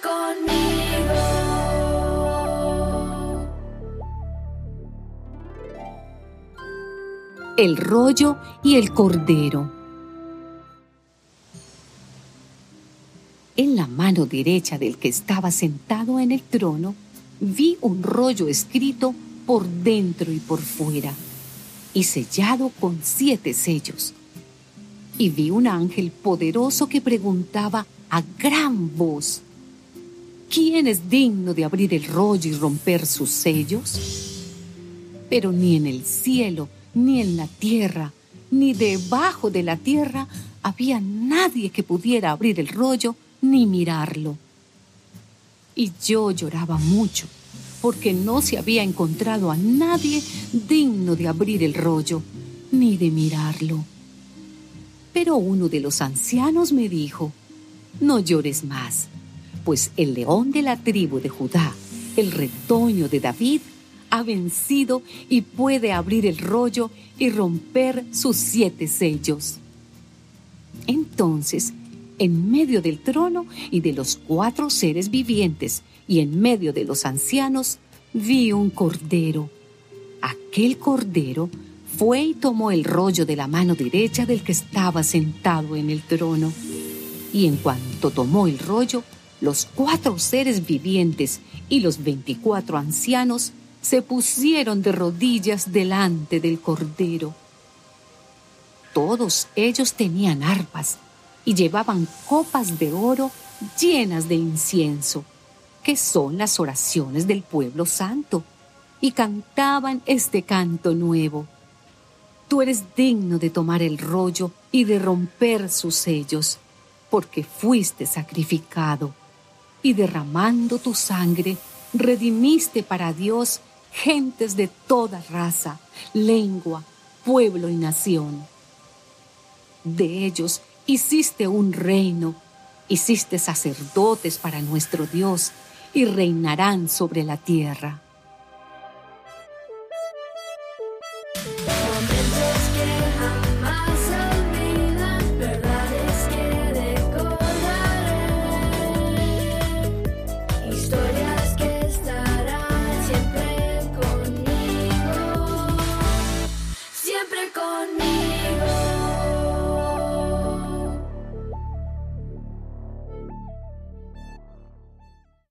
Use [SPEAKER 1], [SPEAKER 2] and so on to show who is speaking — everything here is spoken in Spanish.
[SPEAKER 1] conmigo. El rollo y el cordero. En la mano derecha del que estaba sentado en el trono, vi un rollo escrito por dentro y por fuera, y sellado con siete sellos. Y vi un ángel poderoso que preguntaba a gran voz, ¿quién es digno de abrir el rollo y romper sus sellos? Pero ni en el cielo, ni en la tierra, ni debajo de la tierra había nadie que pudiera abrir el rollo ni mirarlo. Y yo lloraba mucho, porque no se había encontrado a nadie digno de abrir el rollo, ni de mirarlo. Pero uno de los ancianos me dijo, no llores más, pues el león de la tribu de Judá, el retoño de David, ha vencido y puede abrir el rollo y romper sus siete sellos. Entonces, en medio del trono y de los cuatro seres vivientes y en medio de los ancianos, vi un cordero. Aquel cordero fue y tomó el rollo de la mano derecha del que estaba sentado en el trono. Y en cuanto tomó el rollo, los cuatro seres vivientes y los veinticuatro ancianos se pusieron de rodillas delante del Cordero. Todos ellos tenían arpas y llevaban copas de oro llenas de incienso, que son las oraciones del pueblo santo, y cantaban este canto nuevo. Tú eres digno de tomar el rollo y de romper sus sellos, porque fuiste sacrificado, y derramando tu sangre, redimiste para Dios gentes de toda raza, lengua, pueblo y nación. De ellos hiciste un reino, hiciste sacerdotes para nuestro Dios y reinarán sobre la tierra.